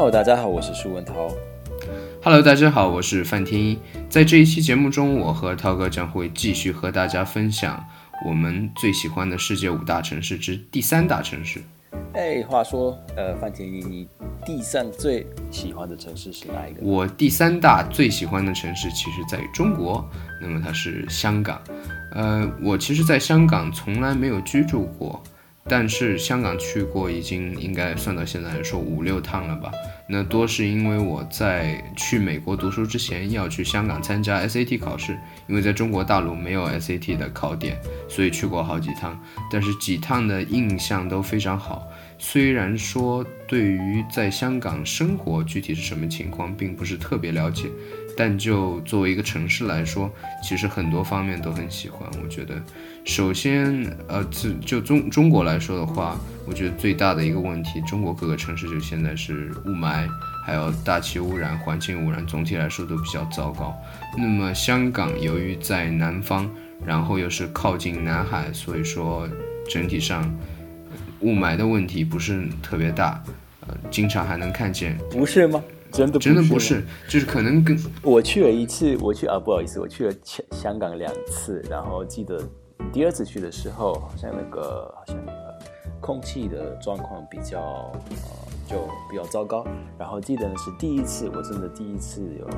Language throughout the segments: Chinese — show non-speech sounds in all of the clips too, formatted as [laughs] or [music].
Hello，大家好，我是舒文涛。Hello，大家好，我是范天一。在这一期节目中，我和涛哥将会继续和大家分享我们最喜欢的世界五大城市之第三大城市。哎，话说，呃，范天一，你第三最喜欢的城市是哪一个？我第三大最喜欢的城市其实在中国，那么它是香港。呃，我其实在香港从来没有居住过。但是香港去过，已经应该算到现在来说五六趟了吧。那多是因为我在去美国读书之前要去香港参加 SAT 考试，因为在中国大陆没有 SAT 的考点，所以去过好几趟。但是几趟的印象都非常好。虽然说对于在香港生活具体是什么情况，并不是特别了解。但就作为一个城市来说，其实很多方面都很喜欢。我觉得，首先，呃，就就中中国来说的话，我觉得最大的一个问题，中国各个城市就现在是雾霾，还有大气污染、环境污染，总体来说都比较糟糕。那么香港由于在南方，然后又是靠近南海，所以说整体上雾霾的问题不是特别大，呃，经常还能看见。不是吗？真的真的不是，就是可能跟我去了一次，我去啊，不好意思，我去了香香港两次，然后记得第二次去的时候，好像那个好像空气的状况比较呃就比较糟糕，然后记得呢是第一次，我真的第一次有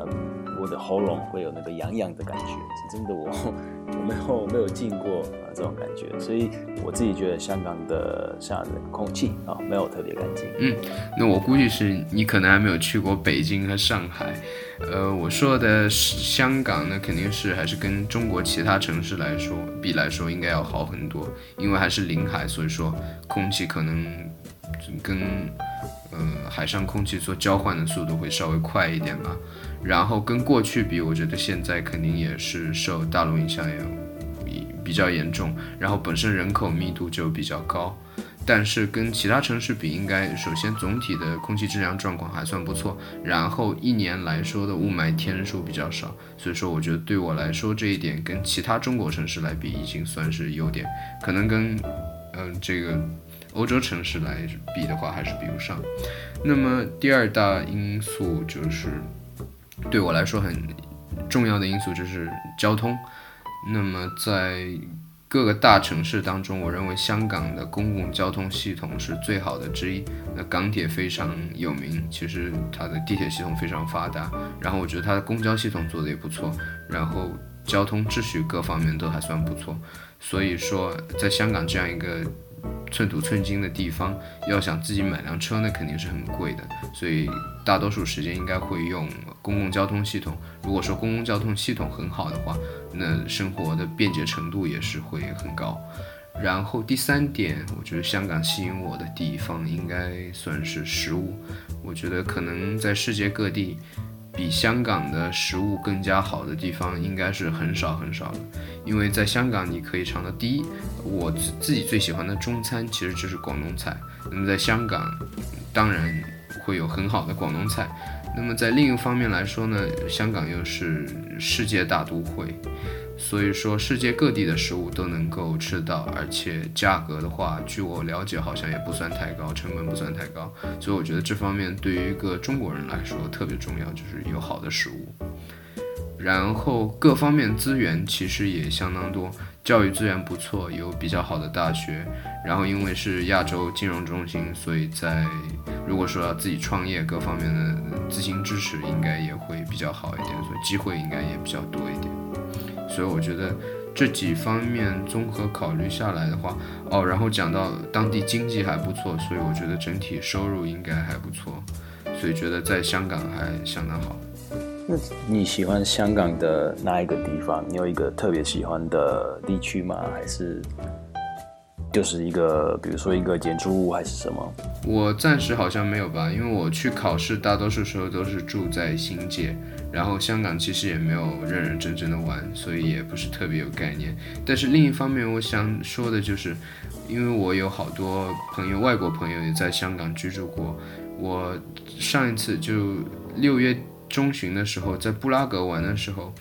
嗯我的喉咙会有那个痒痒的感觉，是真的我。[laughs] 我没有没有进过啊这种感觉，所以我自己觉得香港的像的空气啊没有特别干净。嗯，那我估计是你可能还没有去过北京和上海。呃，我说的香港呢，肯定是还是跟中国其他城市来说比来说应该要好很多，因为还是临海，所以说空气可能跟呃海上空气做交换的速度会稍微快一点吧。然后跟过去比，我觉得现在肯定也是受大陆影响也比比较严重。然后本身人口密度就比较高，但是跟其他城市比，应该首先总体的空气质量状况还算不错。然后一年来说的雾霾天数比较少，所以说我觉得对我来说这一点跟其他中国城市来比，已经算是优点。可能跟嗯这个欧洲城市来比的话，还是比不上。那么第二大因素就是。对我来说很重要的因素就是交通。那么在各个大城市当中，我认为香港的公共交通系统是最好的之一。那港铁非常有名，其实它的地铁系统非常发达。然后我觉得它的公交系统做的也不错，然后交通秩序各方面都还算不错。所以说，在香港这样一个。寸土寸金的地方，要想自己买辆车，那肯定是很贵的，所以大多数时间应该会用公共交通系统。如果说公共交通系统很好的话，那生活的便捷程度也是会很高。然后第三点，我觉得香港吸引我的地方应该算是食物。我觉得可能在世界各地。比香港的食物更加好的地方应该是很少很少的，因为在香港你可以尝到第一，我自己最喜欢的中餐其实就是广东菜。那么在香港，当然会有很好的广东菜。那么在另一方面来说呢，香港又是世界大都会。所以说，世界各地的食物都能够吃到，而且价格的话，据我了解，好像也不算太高，成本不算太高。所以我觉得这方面对于一个中国人来说特别重要，就是有好的食物。然后各方面资源其实也相当多，教育资源不错，有比较好的大学。然后因为是亚洲金融中心，所以在如果说要自己创业，各方面的资金支持应该也会比较好一点，所以机会应该也比较多一点。所以我觉得这几方面综合考虑下来的话，哦，然后讲到当地经济还不错，所以我觉得整体收入应该还不错，所以觉得在香港还相当好。那你喜欢香港的哪一个地方？你有一个特别喜欢的地区吗？还是就是一个，比如说一个建筑物还是什么？我暂时好像没有吧，因为我去考试大多数时候都是住在新界。然后香港其实也没有认认真真的玩，所以也不是特别有概念。但是另一方面，我想说的就是，因为我有好多朋友，外国朋友也在香港居住过。我上一次就六月中旬的时候，在布拉格玩的时候，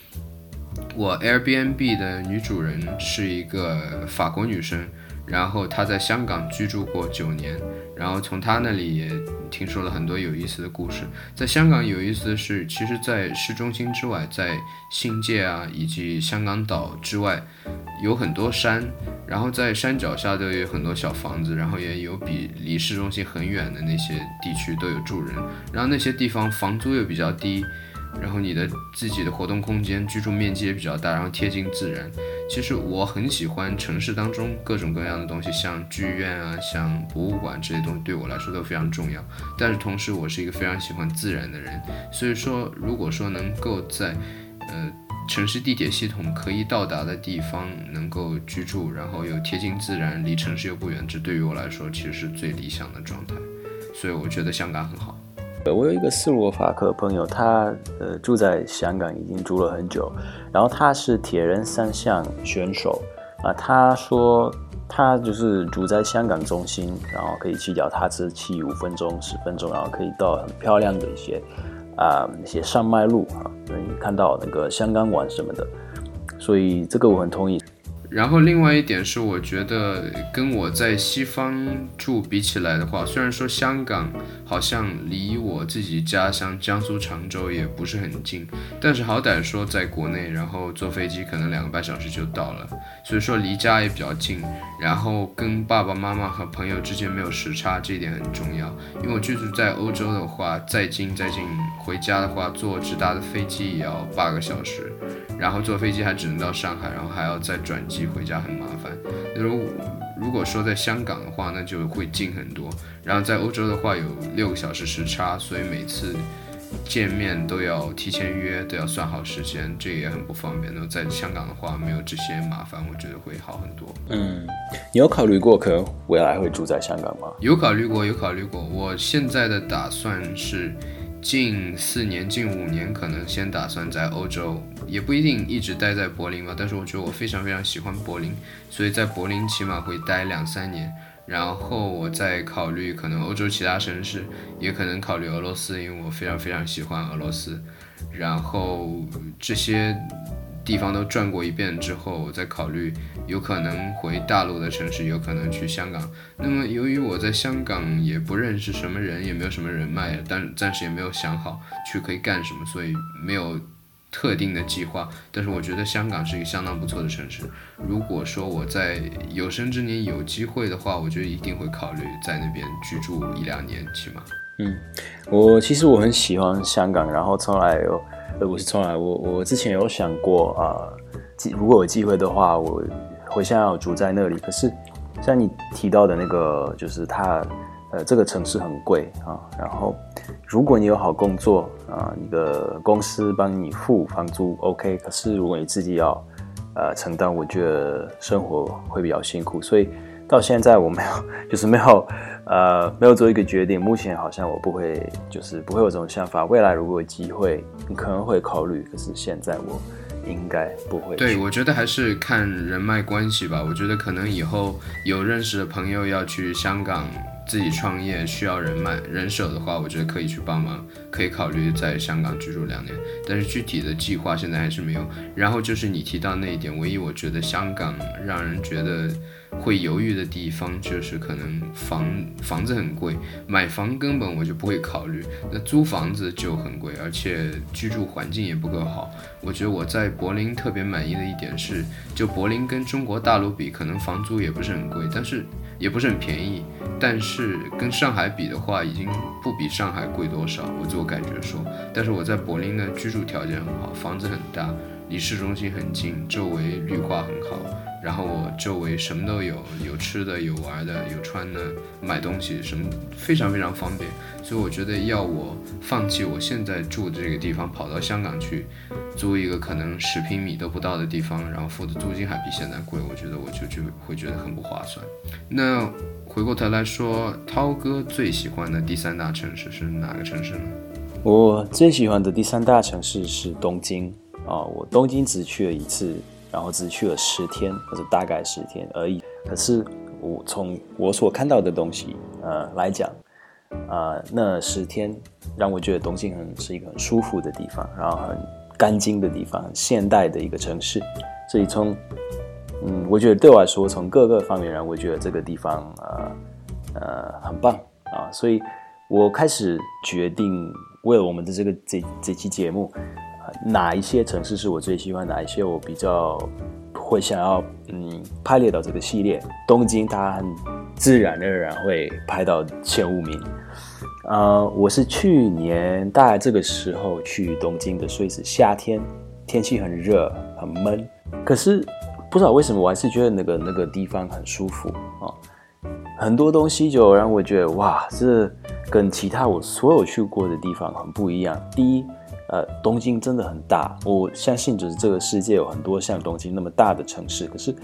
我 Airbnb 的女主人是一个法国女生，然后她在香港居住过九年，然后从她那里也听说了很多有意思的故事。在香港有意思的是，其实，在市中心之外，在新界啊以及香港岛之外，有很多山，然后在山脚下都有很多小房子，然后也有比离市中心很远的那些地区都有住人，然后那些地方房租又比较低。然后你的自己的活动空间、居住面积也比较大，然后贴近自然。其实我很喜欢城市当中各种各样的东西，像剧院啊、像博物馆这些东西，对我来说都非常重要。但是同时，我是一个非常喜欢自然的人，所以说，如果说能够在，呃，城市地铁系统可以到达的地方能够居住，然后又贴近自然，离城市又不远，这对于我来说其实是最理想的状态。所以我觉得香港很好。我有一个斯洛伐克朋友，他呃住在香港，已经住了很久。然后他是铁人三项选手啊，他说他就是住在香港中心，然后可以骑脚踏车骑五分钟、十分钟，然后可以到很漂亮的一些啊一些山脉路啊，能看到那个香港湾什么的。所以这个我很同意。然后另外一点是，我觉得跟我在西方住比起来的话，虽然说香港好像离我自己家乡江苏常州也不是很近，但是好歹说在国内，然后坐飞机可能两个半小时就到了，所以说离家也比较近。然后跟爸爸妈妈和朋友之间没有时差，这一点很重要。因为我居住在欧洲的话，再近再近，回家的话坐直达的飞机也要八个小时，然后坐飞机还只能到上海，然后还要再转机。回家很麻烦。如如果说在香港的话，那就会近很多。然后在欧洲的话，有六个小时时差，所以每次见面都要提前约，都要算好时间，这也很不方便。那在香港的话，没有这些麻烦，我觉得会好很多。嗯，你有考虑过可能未来会住在香港吗？有考虑过，有考虑过。我现在的打算是。近四年、近五年，可能先打算在欧洲，也不一定一直待在柏林吧。但是我觉得我非常非常喜欢柏林，所以在柏林起码会待两三年，然后我再考虑可能欧洲其他城市，也可能考虑俄罗斯，因为我非常非常喜欢俄罗斯。然后这些。地方都转过一遍之后，我再考虑有可能回大陆的城市，有可能去香港。那么由于我在香港也不认识什么人，也没有什么人脉，但暂时也没有想好去可以干什么，所以没有特定的计划。但是我觉得香港是一个相当不错的城市。如果说我在有生之年有机会的话，我觉得一定会考虑在那边居住一两年，起码。嗯，我其实我很喜欢香港，然后从来有。呃，不是从来，我我之前有想过啊，如果有机会的话，我会想要住在那里。可是像你提到的那个，就是它，呃，这个城市很贵啊。然后如果你有好工作啊，你的公司帮你付房租，OK。可是如果你自己要呃承担，我觉得生活会比较辛苦。所以到现在我没有，就是没有。呃，没有做一个决定。目前好像我不会，就是不会有这种想法。未来如果有机会，你可能会考虑。可是现在我应该不会。对，我觉得还是看人脉关系吧。我觉得可能以后有认识的朋友要去香港自己创业，需要人脉人手的话，我觉得可以去帮忙，可以考虑在香港居住两年。但是具体的计划现在还是没有。然后就是你提到那一点，唯一我觉得香港让人觉得。会犹豫的地方就是可能房 [laughs] 房子很贵，买房根本我就不会考虑。那租房子就很贵，而且居住环境也不够好。我觉得我在柏林特别满意的一点是，就柏林跟中国大陆比，可能房租也不是很贵，但是也不是很便宜。但是跟上海比的话，已经不比上海贵多少。我自我感觉说，但是我在柏林呢居住条件很好，房子很大，离市中心很近，周围绿化很好。然后我周围什么都有，有吃的，有玩的，有穿的，买东西什么非常非常方便。所以我觉得要我放弃我现在住的这个地方，跑到香港去租一个可能十平米都不到的地方，然后付的租金还比现在贵，我觉得我就就会觉得很不划算。那回过头来说，涛哥最喜欢的第三大城市是哪个城市呢？我最喜欢的第三大城市是东京啊，我东京只去了一次。然后只去了十天，或者大概十天而已。可是我从我所看到的东西，呃来讲，啊，那十天让我觉得东京很是一个很舒服的地方，然后很干净的地方，很现代的一个城市。所以从嗯，我觉得对我来说，从各个方面让，我觉得这个地方呃呃很棒啊，所以我开始决定为了我们的这个这这期节目，哪一些城市是我最喜欢，哪一些我比较会想要嗯排列到这个系列。东京它很自然而然会排到前五名。呃，我是去年大概这个时候去东京的，所以是夏天，天气很热很闷，可是不知道为什么，我还是觉得那个那个地方很舒服啊。很多东西就让我觉得哇，这跟其他我所有去过的地方很不一样。第一，呃，东京真的很大，我相信就是这个世界有很多像东京那么大的城市，可是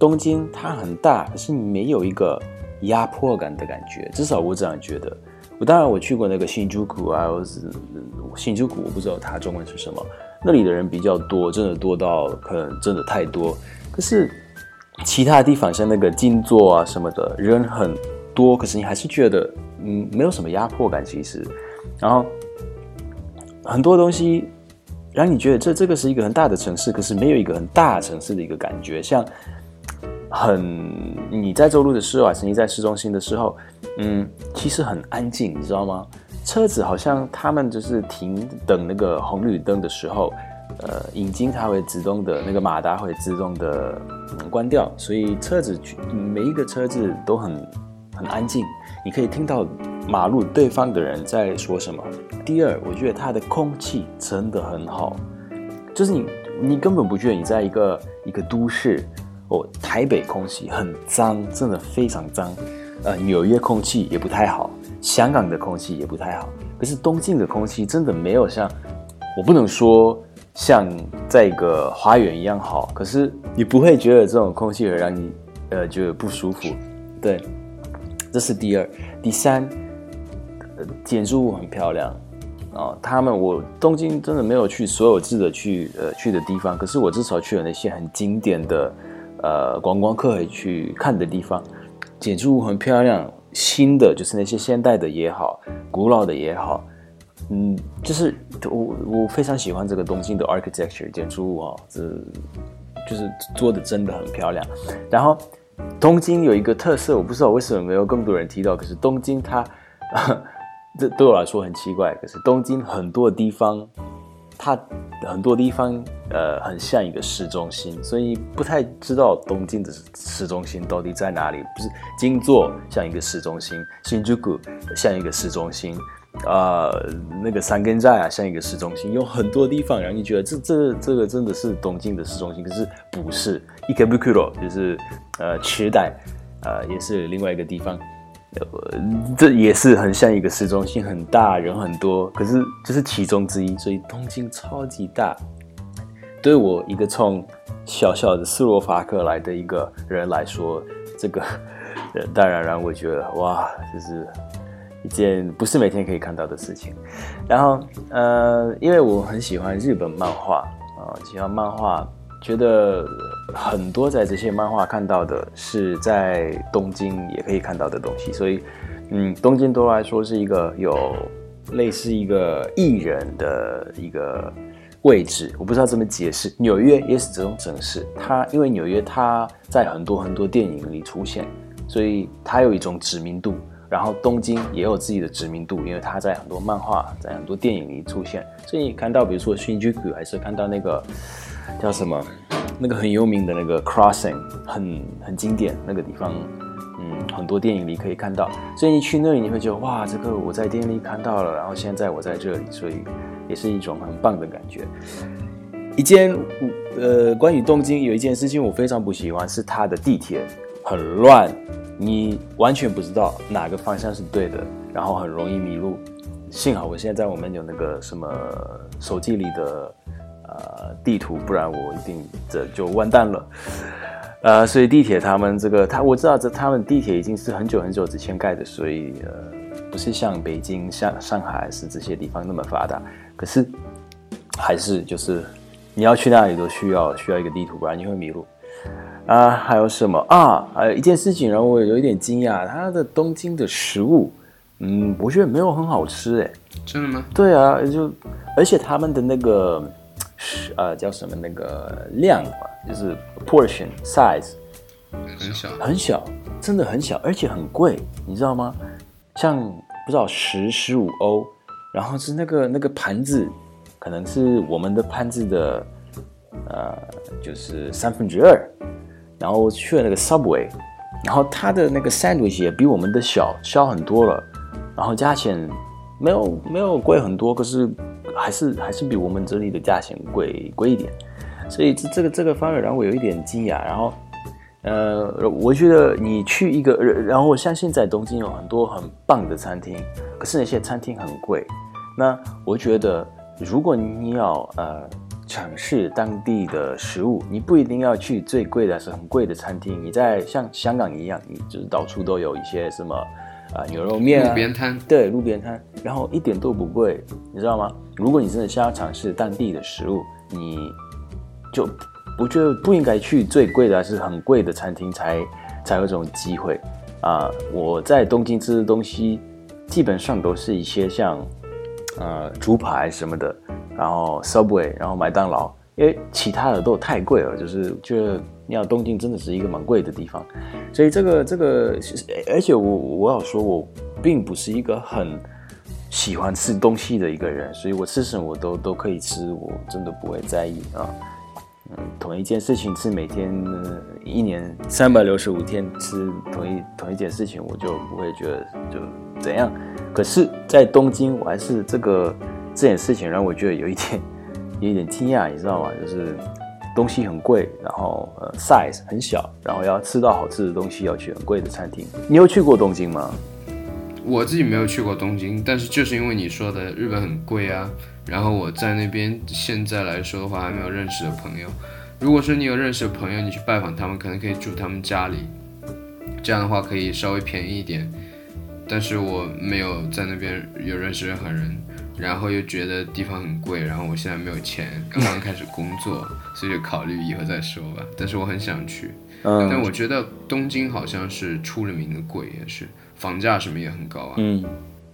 东京它很大，可是你没有一个压迫感的感觉，至少我这样觉得。我当然我去过那个新竹谷啊，新竹谷，我不知道它中文是什么。那里的人比较多，真的多到可能真的太多。可是其他地方像那个静坐啊什么的，人很多，可是你还是觉得嗯没有什么压迫感。其实，然后很多东西让你觉得这这个是一个很大的城市，可是没有一个很大城市的一个感觉，像。很，你在走路的时候，啊，曾经在市中心的时候，嗯，其实很安静，你知道吗？车子好像他们就是停等那个红绿灯的时候，呃，引擎它会自动的，那个马达会自动的关掉，所以车子每一个车子都很很安静，你可以听到马路对方的人在说什么。第二，我觉得它的空气真的很好，就是你你根本不觉得你在一个一个都市。哦，台北空气很脏，真的非常脏。呃，纽约空气也不太好，香港的空气也不太好。可是东京的空气真的没有像，我不能说像在一个花园一样好。可是你不会觉得这种空气会让你呃觉得不舒服。对，这是第二。第三，建筑物很漂亮啊。他们我东京真的没有去所有值得去呃去的地方，可是我至少去了那些很经典的。呃，观光客会去看的地方，建筑物很漂亮，新的就是那些现代的也好，古老的也好，嗯，就是我我非常喜欢这个东京的 architecture 建筑物啊，这就是做的真的很漂亮。然后东京有一个特色，我不知道为什么没有更多人提到，可是东京它，这对我来说很奇怪，可是东京很多地方。它很多地方，呃，很像一个市中心，所以不太知道东京的市中心到底在哪里。不是金座像一个市中心，新宿像一个市中心，啊，那个三根寨啊像一个市中心，有很多地方让你觉得这这这个真的是东京的市中心，可是不是。Ikebukuro 就是呃池袋，呃也是另外一个地方。这也是很像一个市中心，很大，人很多，可是这是其中之一。所以东京超级大，对我一个从小小的斯洛伐克来的一个人来说，这个 [laughs] 当然让我觉得哇，就是一件不是每天可以看到的事情。然后呃，因为我很喜欢日本漫画啊，喜欢漫画。觉得很多在这些漫画看到的是在东京也可以看到的东西，所以，嗯，东京对我来说是一个有类似一个艺人的一个位置，我不知道怎么解释。纽约也是这种城市，它因为纽约它在很多很多电影里出现，所以它有一种知名度。然后东京也有自己的知名度，因为它在很多漫画、在很多电影里出现，所以看到比如说新宿，还是看到那个。叫什么？那个很有名的那个 Crossing，很很经典那个地方，嗯，很多电影里可以看到。所以你去那里，你会觉得哇，这个我在电影里看到了，然后现在我在这里，所以也是一种很棒的感觉。一件呃，关于东京有一件事情我非常不喜欢，是它的地铁很乱，你完全不知道哪个方向是对的，然后很容易迷路。幸好我现在我们有那个什么手机里的。呃，地图，不然我一定这就完蛋了。呃，所以地铁他们这个，他我知道这他们地铁已经是很久很久之前盖的，所以呃，不是像北京、像上海是这些地方那么发达。可是还是就是你要去那里都需要需要一个地图，不然你会迷路。啊，还有什么啊？还有一件事情让我有一点惊讶，它的东京的食物，嗯，我觉得没有很好吃，哎，真的吗？对啊，就而且他们的那个。是呃叫什么那个量嘛，就是 portion size 很小，很小，真的很小，而且很贵，你知道吗？像不知道十十五欧，然后是那个那个盘子，可能是我们的盘子的呃就是三分之二，然后去了那个 Subway，然后它的那个 sandwich 也比我们的小小很多了，然后价钱没有没有贵很多，可是还是还是比我们这里的价钱贵贵一点，所以这这个这个方面让我有一点惊讶，然后。呃，我觉得你去一个，然后我相信在东京有很多很棒的餐厅，可是那些餐厅很贵。那我觉得，如果你要呃尝试当地的食物，你不一定要去最贵的是很贵的餐厅。你在像香港一样，你就是到处都有一些什么啊牛肉面啊，路边摊，对，路边摊，然后一点都不贵，你知道吗？如果你真的想要尝试当地的食物，你就。不觉得不应该去最贵的还是很贵的餐厅才才有这种机会啊！我在东京吃的东西基本上都是一些像呃猪排什么的，然后 Subway，然后麦当劳，因为其他的都太贵了，就是觉得你要东京真的是一个蛮贵的地方，所以这个这个，而且我我要说，我并不是一个很喜欢吃东西的一个人，所以我吃什么我都都可以吃，我真的不会在意啊。嗯，同一件事情吃每天一年三百六十五天吃同一同一件事情，我就不会觉得就怎样。可是，在东京，我还是这个这件事情让我觉得有一点有一点惊讶，你知道吗？就是东西很贵，然后呃 size 很小，然后要吃到好吃的东西要去很贵的餐厅。你有去过东京吗？我自己没有去过东京，但是就是因为你说的日本很贵啊。然后我在那边现在来说的话，还没有认识的朋友。如果说你有认识的朋友，你去拜访他们，可能可以住他们家里，这样的话可以稍微便宜一点。但是我没有在那边有认识任何人，然后又觉得地方很贵，然后我现在没有钱，刚刚开始工作，所以就考虑以后再说吧。但是我很想去，嗯但我觉得东京好像是出了名的贵，也是房价什么也很高啊。嗯。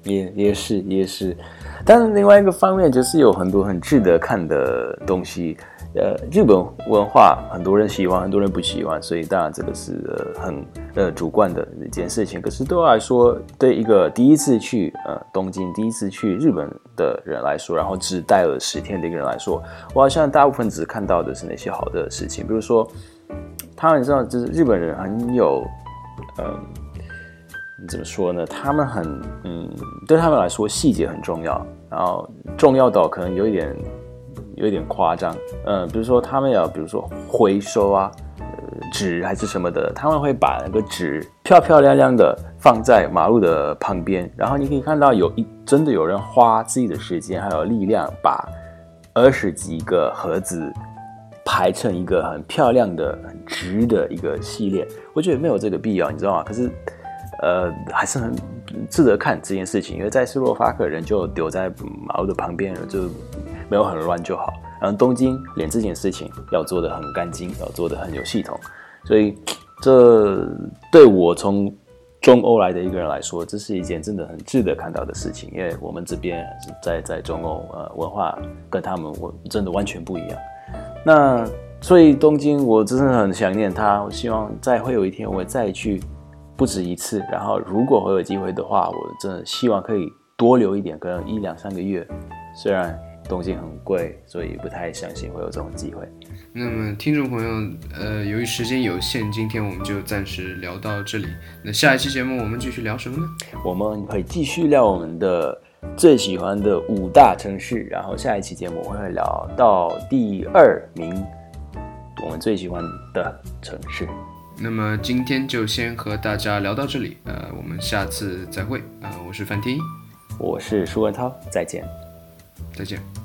也也是也是，但是另外一个方面就是有很多很值得看的东西。呃，日本文化很多人喜欢，很多人不喜欢，所以当然这个是很呃主观的一件事情。可是对我来说，对一个第一次去呃东京、第一次去日本的人来说，然后只待了十天的一个人来说，我好像大部分只看到的是那些好的事情，比如说，他们知道就是日本人很有嗯。怎么说呢？他们很嗯，对他们来说细节很重要，然后重要到可能有一点有点夸张。嗯，比如说他们要，比如说回收啊，呃，纸还是什么的，他们会把那个纸漂漂亮亮的放在马路的旁边，然后你可以看到有一真的有人花自己的时间还有力量，把二十几个盒子排成一个很漂亮的、很直的一个系列。我觉得没有这个必要，你知道吗？可是。呃，还是很值得看这件事情，因为在斯洛伐克人就丢在马路的旁边，就没有很乱就好。然后东京连这件事情要做的很干净，要做的很有系统，所以这对我从中欧来的一个人来说，这是一件真的很值得看到的事情，因为我们这边在在中欧，呃，文化跟他们我真的完全不一样。那所以东京我真的很想念他，我希望再会有一天我再去。不止一次，然后如果我有机会的话，我真的希望可以多留一点，可能一两三个月。虽然东西很贵，所以不太相信会有这种机会。那么，听众朋友，呃，由于时间有限，今天我们就暂时聊到这里。那下一期节目我们继续聊什么呢？我们会继续聊我们的最喜欢的五大城市，然后下一期节目我会聊到第二名，我们最喜欢的城市。那么今天就先和大家聊到这里，呃，我们下次再会，啊，我是范天一，我是舒文涛，再见，再见。